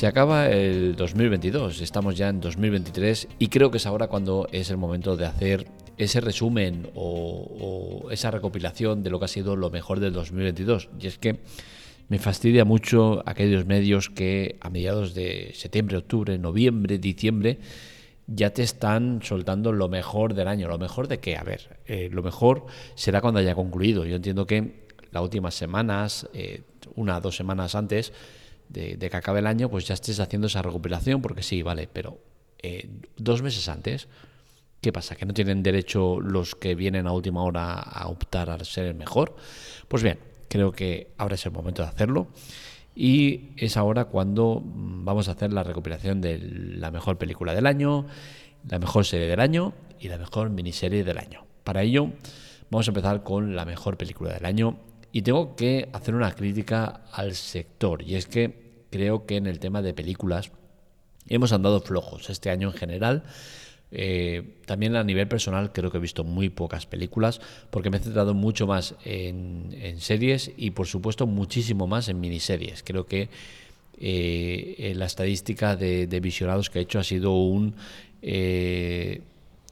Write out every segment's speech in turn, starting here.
Se acaba el 2022, estamos ya en 2023 y creo que es ahora cuando es el momento de hacer ese resumen o, esa recopilación de lo que ha sido lo mejor del 2022. Y es que me fastidia mucho aquellos medios que a mediados de septiembre, octubre, noviembre, diciembre ya te están soltando lo mejor del año. ¿Lo mejor de qué? A ver, eh, lo mejor será cuando haya concluido. Yo entiendo que las últimas semanas, eh, una o dos semanas antes, de, que acabe el año, pues ya estés haciendo esa recuperación, porque sí, vale, pero eh, dos meses antes, ¿qué pasa? ¿Que no tienen derecho los que vienen a última hora a optar a ser el mejor? Pues bien, creo que ahora es el momento de hacerlo. Y es ahora cuando mm, vamos a hacer la recuperación de la mejor película del año, la mejor serie del año y la mejor miniserie del año. Para ello, vamos a empezar con la mejor película del año y tengo que hacer una crítica al sector, y es que creo que en el tema de películas hemos andado flojos este año en general. Eh, también a nivel personal creo que he visto muy pocas películas porque me he centrado mucho más en, series y por supuesto muchísimo más en miniseries. Creo que eh, la estadística de, visionados que he hecho ha sido un eh,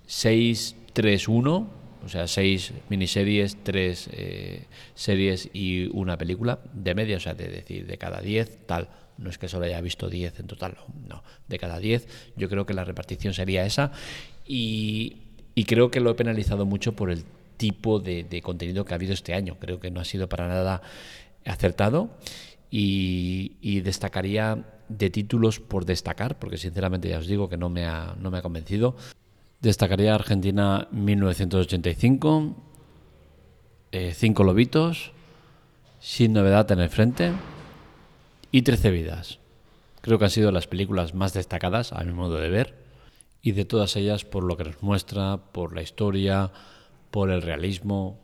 6-3-1 o sea, seis miniseries, tres eh, series y una película de media, o sea, de decir, de cada diez, tal. No es que solo haya visto diez en total, no, de cada diez, yo creo que la repartición sería esa. Y, creo que lo he penalizado mucho por el tipo de, contenido que ha habido este año. Creo que no ha sido para nada acertado. Y, y, destacaría de títulos por destacar, porque sinceramente ya os digo que no me ha, no me ha convencido. Destacaría Argentina 1985, eh, Cinco Lobitos, Sin Novedad en el Frente y Trece Vidas. Creo que han sido las películas más destacadas, a mi modo de ver, y de todas ellas por lo que nos muestra, por la historia, por el realismo,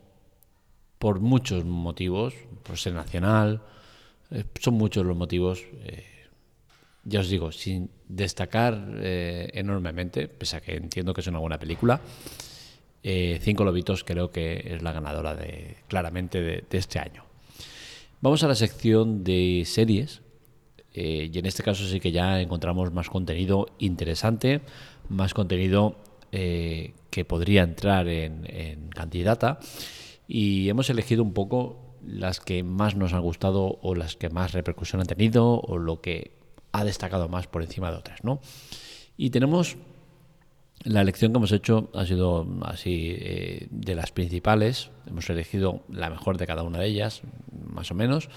por muchos motivos, por ser nacional, eh, son muchos los motivos. Eh, ya os digo, sin destacar eh, enormemente, pese a que entiendo que es una buena película, eh, Cinco Lobitos creo que es la ganadora de, claramente de, este año. Vamos a la sección de series, eh, y en este caso sí que ya encontramos más contenido interesante, más contenido que podría entrar en, en candidata, y hemos elegido un poco las que más nos han gustado o las que más repercusión han tenido o lo que ha destacado más por encima de otras, ¿no? Y tenemos la elección que hemos hecho ha sido así eh, de las principales. Hemos elegido la mejor de cada una de ellas, más o menos.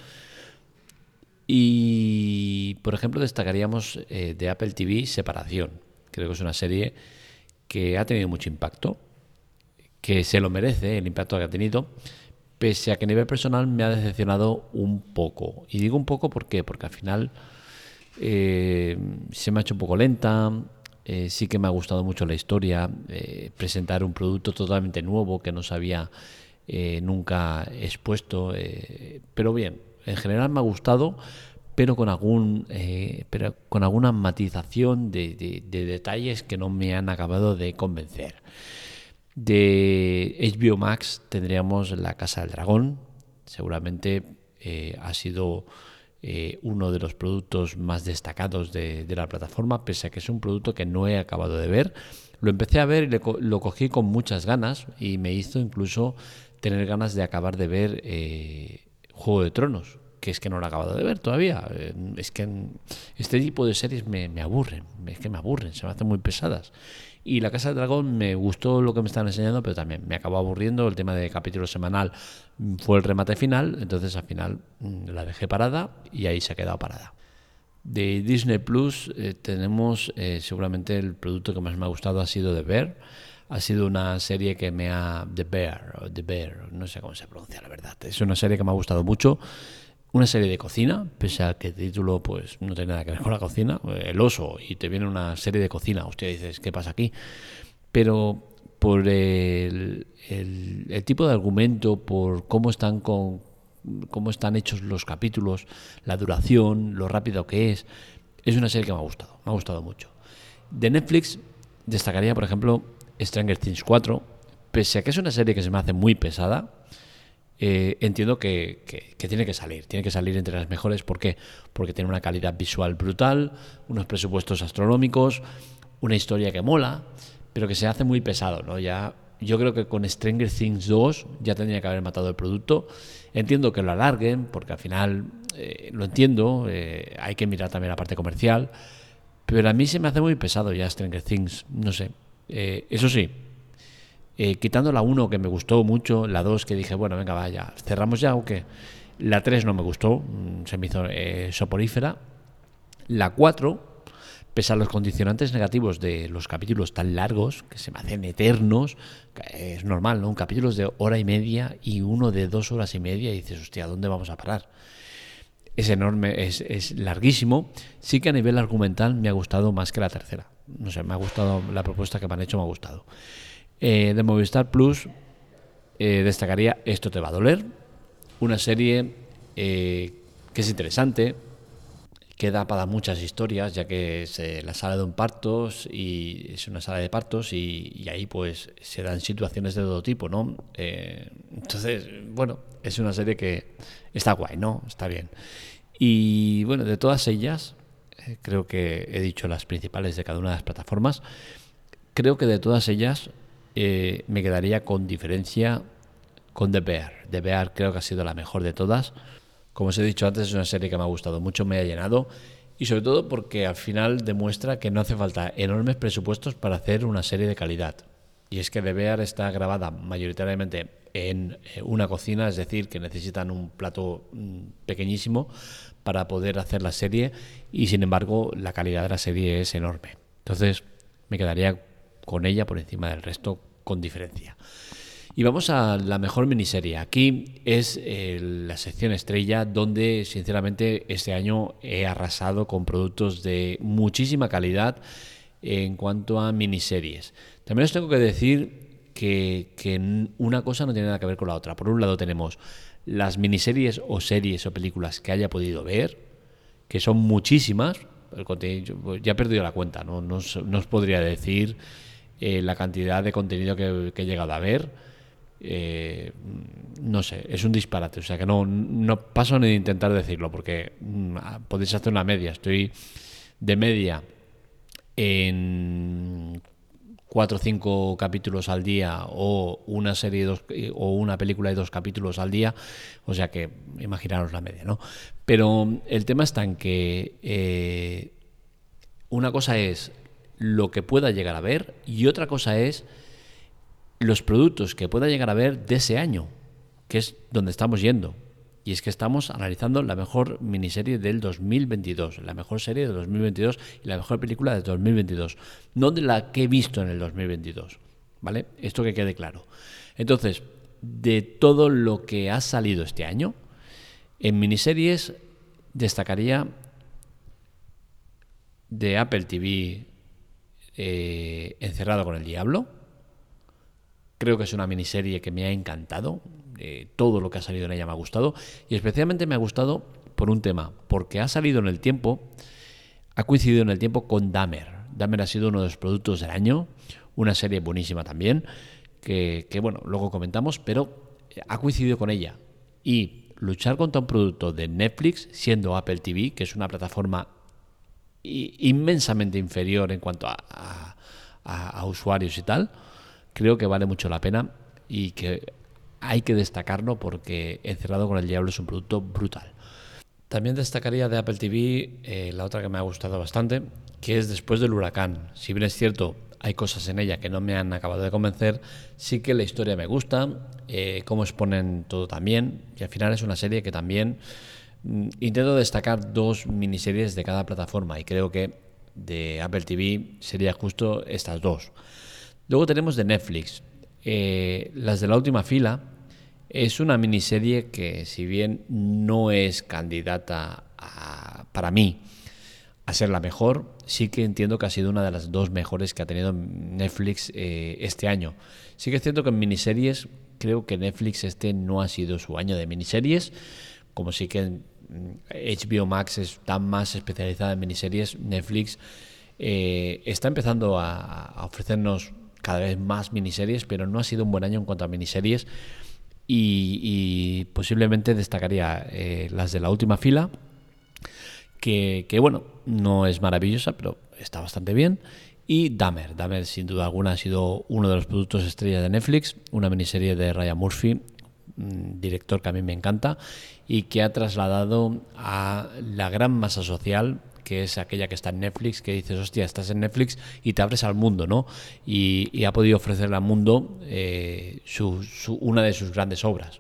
Y, por ejemplo, destacaríamos eh, de Apple TV Separación. Creo que es una serie que ha tenido mucho impacto, que se lo merece el impacto que ha tenido, pese a que a nivel personal me ha decepcionado un poco. Y digo un poco ¿por qué? porque al final eh, se me ha hecho un poco lenta. Eh, sí que me ha gustado mucho la historia, eh, presentar un producto totalmente nuevo que no se había nunca expuesto. pero bien, en general me ha gustado, pero con algún pero con alguna matización de, detalles que no me han acabado de convencer. De HBO Max tendríamos La Casa del Dragón. Seguramente ha sido eh, uno de los productos más destacados de, la plataforma, pese a que es un producto que no he acabado de ver. Lo empecé a ver y lo cogí con muchas ganas y me hizo incluso tener ganas de acabar de ver eh, Juego de Tronos, que es que no lo he acabado de ver todavía. Eh, es que este tipo de series me, me aburren, es que me aburren, se me hacen muy pesadas. Y La Casa del Dragón me gustó lo que me están enseñando, pero también me acabó aburriendo. El tema de capítulo semanal fue el remate final, entonces al final mm, la dejé parada y ahí se ha quedado parada. De Disney Plus eh, tenemos eh, seguramente el producto que más me ha gustado ha sido The Bear. Ha sido una serie que me ha... The Bear, o The Bear, no sé cómo se pronuncia la verdad. Es una serie que me ha gustado mucho una serie de cocina, pese a que el título pues no tiene nada que ver con la cocina, el oso, y te viene una serie de cocina, hostia, dices, ¿qué pasa aquí? Pero por el, el, tipo de argumento, por cómo están con cómo están hechos los capítulos, la duración, lo rápido que es, es una serie que me ha gustado, me ha gustado mucho. De Netflix destacaría, por ejemplo, Stranger Things 4, pese a que es una serie que se me hace muy pesada, eh, entiendo que, que, tiene que salir, tiene que salir entre las mejores. ¿Por qué? Porque tiene una calidad visual brutal, unos presupuestos astronómicos, una historia que mola, pero que se hace muy pesado, ¿no? Ya, yo creo que con Stranger Things 2 ya tendría que haber matado el producto. Entiendo que lo alarguen, porque al final eh, lo entiendo, eh, hay que mirar también la parte comercial, pero a mí se me hace muy pesado ya Stranger Things, no sé. eso sí, eh, quitando la 1 que me gustó mucho, la 2 que dije, bueno, venga, vaya, cerramos ya o qué. La 3 no me gustó, mm, se me hizo eh, soporífera. La 4, pese a los condicionantes negativos de los capítulos tan largos, que se me hacen eternos, es normal, ¿no? Un capítulo de hora y media y uno de dos horas y media y dices, hostia, ¿dónde vamos a parar? Es enorme, es, es larguísimo. Sí que a nivel argumental me ha gustado más que la tercera. No sé, me ha gustado la propuesta que me han hecho, me ha gustado. Eh, de Movistar Plus eh, destacaría Esto te va a doler, una serie eh, que es interesante, que da para muchas historias, ya que es la sala de un partos y es una sala de partos y, ahí pues se dan situaciones de todo tipo, ¿no? entonces, bueno, es una serie que está guay, ¿no? Está bien. Y bueno, de todas ellas, creo que he dicho las principales de cada una de las plataformas, creo que de todas ellas eh, me quedaría con diferencia con The Bear. The Bear creo que ha sido la mejor de todas. Como os he dicho antes, es una serie que me ha gustado mucho, me ha llenado y sobre todo porque al final demuestra que no hace falta enormes presupuestos para hacer una serie de calidad. Y es que The Bear está grabada mayoritariamente en eh, una cocina, es decir, que necesitan un plato mm, pequeñísimo para poder hacer la serie y sin embargo la calidad de la serie es enorme. Entonces me quedaría con ella por encima del resto con diferencia. Y vamos a la mejor miniserie. Aquí es eh, la sección estrella donde sinceramente este año he arrasado con productos de muchísima calidad en cuanto a miniseries. También os tengo que decir que, que una cosa no tiene nada que ver con la otra. Por un lado tenemos las miniseries o series o películas que haya podido ver, que son muchísimas. El ya he perdido la cuenta, no, no, no os podría decir eh, la cantidad de contenido que, he llegado a ver. Eh, no sé, es un disparate. O sea que no, no paso ni de intentar decirlo, porque mm, podéis hacer una media. Estoy de media en cuatro o cinco capítulos al día o una serie dos, o una película de dos capítulos al día, o sea que imaginaros la media, ¿no? Pero el tema está en que eh, una cosa es lo que pueda llegar a ver y otra cosa es los productos que pueda llegar a ver de ese año, que es donde estamos yendo. Y es que estamos analizando la mejor miniserie del 2022, la mejor serie del 2022 y la mejor película del 2022, no de la que he visto en el 2022. ¿Vale? Esto que quede claro. Entonces, de todo lo que ha salido este año, en miniseries destacaría de Apple TV eh, Encerrado con el Diablo. Creo que es una miniserie que me ha encantado. todo lo que ha salido en ella me ha gustado. Y especialmente me ha gustado por un tema, porque ha salido en el tiempo, ha coincidido en el tiempo con Dahmer. Dahmer ha sido uno de los productos del año, una serie buenísima también, que, que bueno, luego comentamos, pero ha coincidido con ella. Y luchar contra un producto de Netflix, siendo Apple TV, que es una plataforma inmensamente inferior en cuanto a, usuarios y tal, creo que vale mucho la pena y que hay que destacarlo porque Encerrado con el Diablo es un producto brutal. También destacaría de Apple TV eh, la otra que me ha gustado bastante, que es Después del huracán. Si bien es cierto, hay cosas en ella que no me han acabado de convencer, sí que la historia me gusta, eh, cómo exponen todo también, y al final es una serie que también intento destacar dos miniseries de cada plataforma y creo que de Apple TV sería justo estas dos. Luego tenemos de Netflix. Eh, las de la última fila es una miniserie que si bien no es candidata para mí a ser la mejor, sí que entiendo que ha sido una de las dos mejores que ha tenido Netflix eh, este año. Sí que es cierto que en miniseries creo que Netflix este no ha sido su año de miniseries, como sí que HBO mm, Max está más especializada en miniseries, Netflix eh, está empezando a, ofrecernos cada vez más miniseries, pero no ha sido un buen año en cuanto a miniseries. y, posiblemente destacaría eh, las de la última fila, que, bueno, no es maravillosa, pero está bastante bien. Y Dahmer. Dahmer, sin duda alguna, ha sido uno de los productos estrella de Netflix, una miniserie de Ryan Murphy, director que a mí me encanta y que ha trasladado a la gran masa social que es aquella que está en Netflix, que dices, hostia, estás en Netflix y te abres al mundo, ¿no? Y, ha podido ofrecerle al mundo eh, una de sus grandes obras.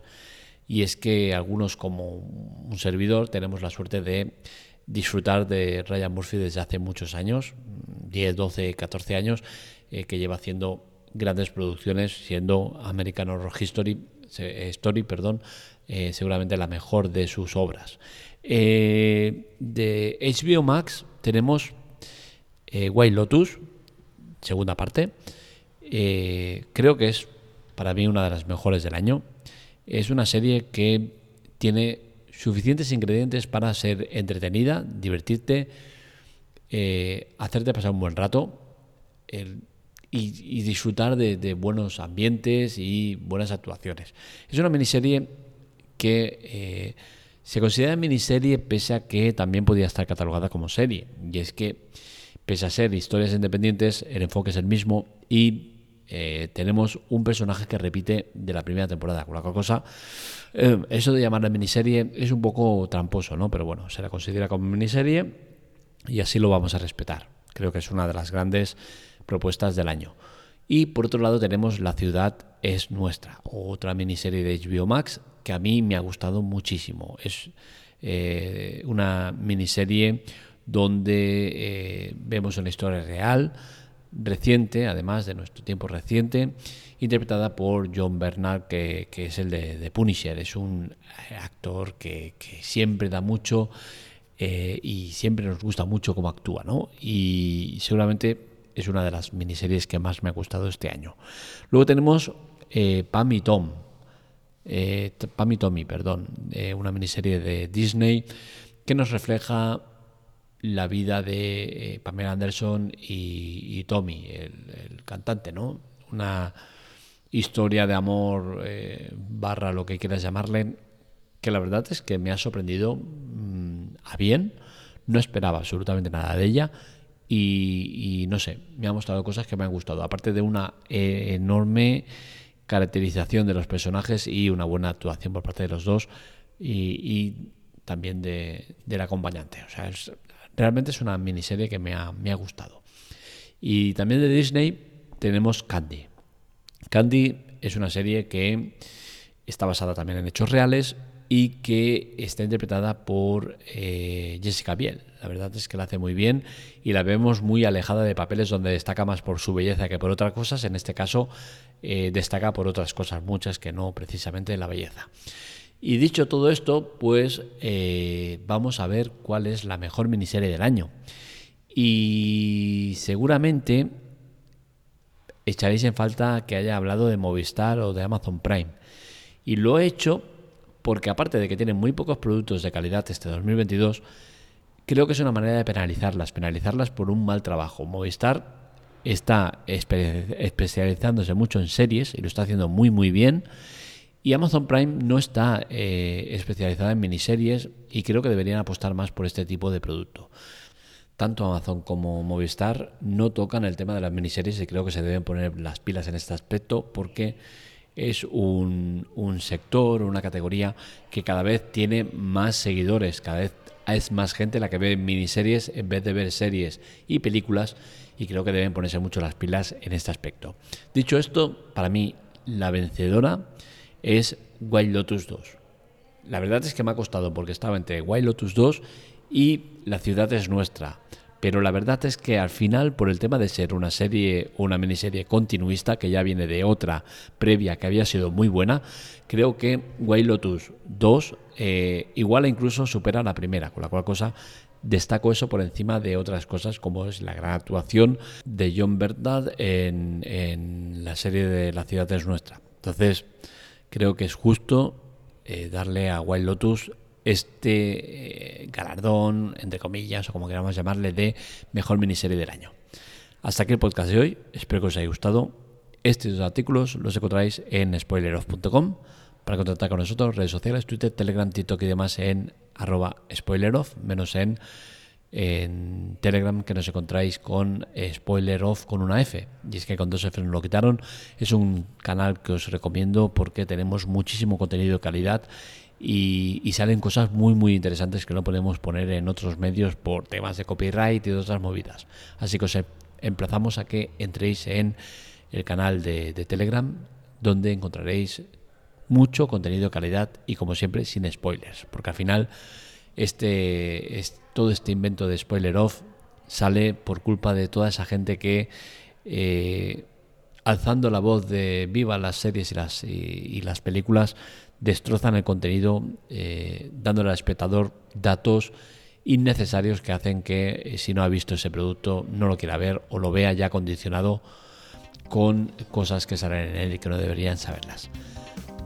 Y es que algunos, como un servidor, tenemos la suerte de disfrutar de Ryan Murphy desde hace muchos años, 10, 12, 14 años, eh, que lleva haciendo grandes producciones, siendo American Horror History, Story, perdón, seguramente la mejor de sus obras. Eh, de HBO Max tenemos eh, White Lotus, segunda parte. Eh, creo que es para mí una de las mejores del año. Es una serie que tiene suficientes ingredientes para ser entretenida, divertirte, hacerte pasar un buen rato y, disfrutar de, buenos ambientes y buenas actuaciones. Es una miniserie que se considera miniserie pese a que también podía estar catalogada como serie. Y es que, pese a ser historias independientes, el enfoque es el mismo y eh, tenemos un personaje que repite de la primera temporada. Con la cosa, eh, eso de llamarla miniserie es un poco tramposo, ¿no? Pero bueno, se la considera como miniserie y así lo vamos a respetar. Creo que es una de las grandes propuestas del año. Y por otro lado tenemos La ciudad es nuestra, otra miniserie de HBO Max que a mí me ha gustado muchísimo. Es eh, una miniserie donde eh, vemos una historia real, reciente, además de nuestro tiempo reciente, interpretada por John Bernard, que, es el de, Punisher. Es un actor que, siempre da mucho eh, y siempre nos gusta mucho cómo actúa, ¿no? Y seguramente es una de las miniseries que más me ha gustado este año. Luego tenemos Pam y Tom, eh, Pam y Tommy, perdón, eh, una miniserie de Disney que nos refleja la vida de eh, Pamela Anderson y, Tommy, el, cantante, ¿no? Una historia de amor eh, barra lo que quieras llamarle, que la verdad es que me ha sorprendido mm, a bien, no esperaba absolutamente nada de ella y, no sé, me ha mostrado cosas que me han gustado, aparte de una enorme caracterización de los personajes y una buena actuación por parte de los dos y, también de, del acompañante. O sea, realmente es una miniserie que me ha, me ha gustado. Y también de Disney tenemos Candy. Candy es una serie que está basada también en hechos reales y que está interpretada por eh, Jessica Biel. La verdad es que la hace muy bien y la vemos muy alejada de papeles donde destaca más por su belleza que por otras cosas. En este caso eh, destaca por otras cosas, muchas que no precisamente la belleza. Y dicho todo esto, pues eh, vamos a ver cuál es la mejor miniserie del año. Y seguramente echaréis en falta que haya hablado de Movistar o de Amazon Prime. Y lo he hecho porque aparte de que tienen muy pocos productos de calidad este 2022, creo que es una manera de penalizarlas, penalizarlas por un mal trabajo. Movistar está especializándose mucho en series y lo está haciendo muy muy bien. Y Amazon Prime no está eh, especializada en miniseries y creo que deberían apostar más por este tipo de producto. Tanto Amazon como Movistar no tocan el tema de las miniseries y creo que se deben poner las pilas en este aspecto porque es un, un sector, una categoría que cada vez tiene más seguidores, cada vez es más gente la que ve miniseries en vez de ver series y películas y creo que deben ponerse mucho las pilas en este aspecto. Dicho esto, para mí la vencedora es Wild Lotus 2. La verdad es que me ha costado porque estaba entre Wild Lotus 2 y La ciudad es nuestra. Pero la verdad es que al final, por el tema de ser una serie una miniserie continuista, que ya viene de otra previa que había sido muy buena, creo que Wild Lotus 2 eh, igual e incluso supera la primera, con la cual cosa destaco eso por encima de otras cosas como es la gran actuación de John Bernard en, en la serie de La ciudad es nuestra. Entonces, creo que es justo eh, darle a Wild Lotus este eh, galardón, entre comillas, o como queramos llamarle, de mejor miniserie del año. Hasta aquí el podcast de hoy, espero que os haya gustado. Estos artículos los encontráis en spoileroff.com para contactar con nosotros, redes sociales, Twitter, Telegram, TikTok y demás en arroba spoileroff, menos en, en Telegram que nos encontráis con spoileroff con una F. Y es que con dos F nos lo quitaron. Es un canal que os recomiendo porque tenemos muchísimo contenido de calidad y, y, salen cosas muy muy interesantes que no podemos poner en otros medios por temas de copyright y de otras movidas. Así que os emplazamos a que entréis en el canal de, Telegram donde encontraréis mucho contenido de calidad y como siempre sin spoilers, porque al final este, es, todo este invento de spoiler off sale por culpa de toda esa gente que eh, alzando la voz de viva las series y las, y, las películas destrozan el contenido eh, dándole al espectador datos innecesarios que hacen que eh, si no ha visto ese producto no lo quiera ver o lo vea ya condicionado con cosas que salen en él y que no deberían saberlas.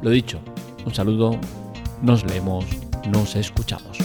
Lo dicho, un saludo, nos leemos, nos escuchamos.